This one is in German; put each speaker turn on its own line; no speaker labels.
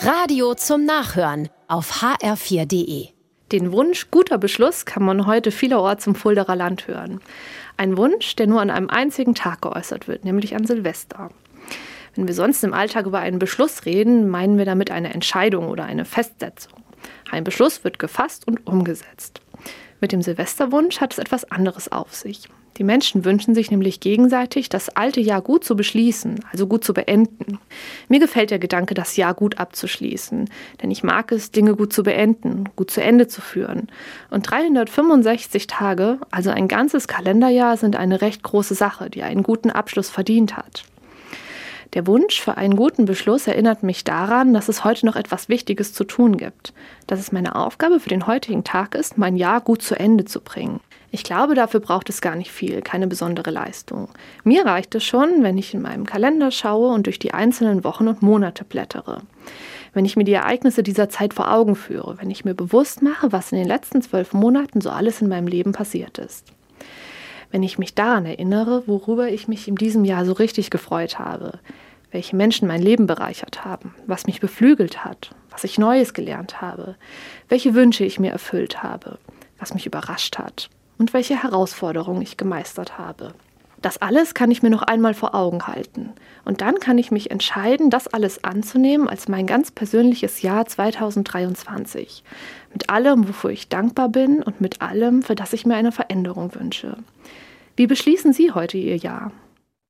Radio zum Nachhören auf hr4.de.
Den Wunsch guter Beschluss kann man heute vielerorts im Fulderer Land hören. Ein Wunsch, der nur an einem einzigen Tag geäußert wird, nämlich an Silvester. Wenn wir sonst im Alltag über einen Beschluss reden, meinen wir damit eine Entscheidung oder eine Festsetzung. Ein Beschluss wird gefasst und umgesetzt. Mit dem Silvesterwunsch hat es etwas anderes auf sich. Die Menschen wünschen sich nämlich gegenseitig, das alte Jahr gut zu beschließen, also gut zu beenden. Mir gefällt der Gedanke, das Jahr gut abzuschließen, denn ich mag es, Dinge gut zu beenden, gut zu Ende zu führen. Und 365 Tage, also ein ganzes Kalenderjahr, sind eine recht große Sache, die einen guten Abschluss verdient hat. Der Wunsch für einen guten Beschluss erinnert mich daran, dass es heute noch etwas Wichtiges zu tun gibt, dass es meine Aufgabe für den heutigen Tag ist, mein Jahr gut zu Ende zu bringen. Ich glaube, dafür braucht es gar nicht viel, keine besondere Leistung. Mir reicht es schon, wenn ich in meinem Kalender schaue und durch die einzelnen Wochen und Monate blättere. Wenn ich mir die Ereignisse dieser Zeit vor Augen führe, wenn ich mir bewusst mache, was in den letzten zwölf Monaten so alles in meinem Leben passiert ist. Wenn ich mich daran erinnere, worüber ich mich in diesem Jahr so richtig gefreut habe, welche Menschen mein Leben bereichert haben, was mich beflügelt hat, was ich Neues gelernt habe, welche Wünsche ich mir erfüllt habe, was mich überrascht hat und welche Herausforderungen ich gemeistert habe. Das alles kann ich mir noch einmal vor Augen halten. Und dann kann ich mich entscheiden, das alles anzunehmen als mein ganz persönliches Jahr 2023. Mit allem, wofür ich dankbar bin und mit allem, für das ich mir eine Veränderung wünsche. Wie beschließen Sie heute Ihr Jahr?